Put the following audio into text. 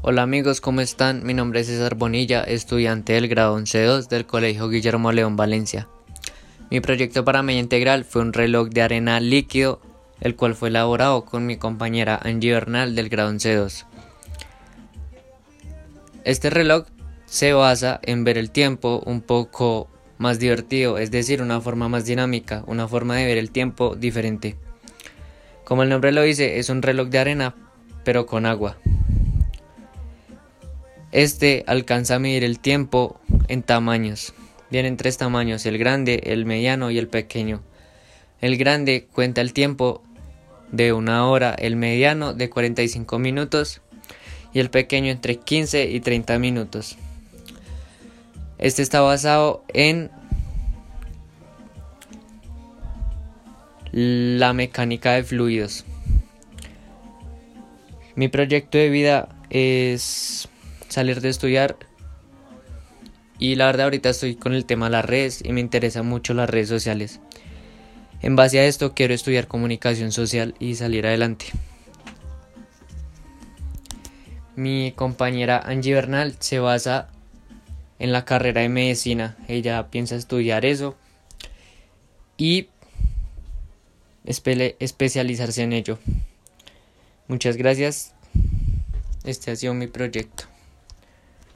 Hola amigos, ¿cómo están? Mi nombre es César Bonilla, estudiante del grado 11-2 del Colegio Guillermo León Valencia. Mi proyecto para media integral fue un reloj de arena líquido, el cual fue elaborado con mi compañera Angie Bernal del grado 11-2. Este reloj se basa en ver el tiempo un poco más divertido, es decir, una forma más dinámica, una forma de ver el tiempo diferente. Como el nombre lo dice, es un reloj de arena, pero con agua. Este alcanza a medir el tiempo en tamaños. Vienen tres tamaños, el grande, el mediano y el pequeño. El grande cuenta el tiempo de una hora, el mediano de 45 minutos y el pequeño entre 15 y 30 minutos. Este está basado en la mecánica de fluidos. Mi proyecto de vida es salir de estudiar. Y la verdad ahorita estoy con el tema de las redes y me interesan mucho las redes sociales. En base a esto quiero estudiar comunicación social y salir adelante. Mi compañera Angie Bernal se basa en la carrera de medicina. Ella piensa estudiar eso y especializarse en ello. Muchas gracias. Este ha sido mi proyecto.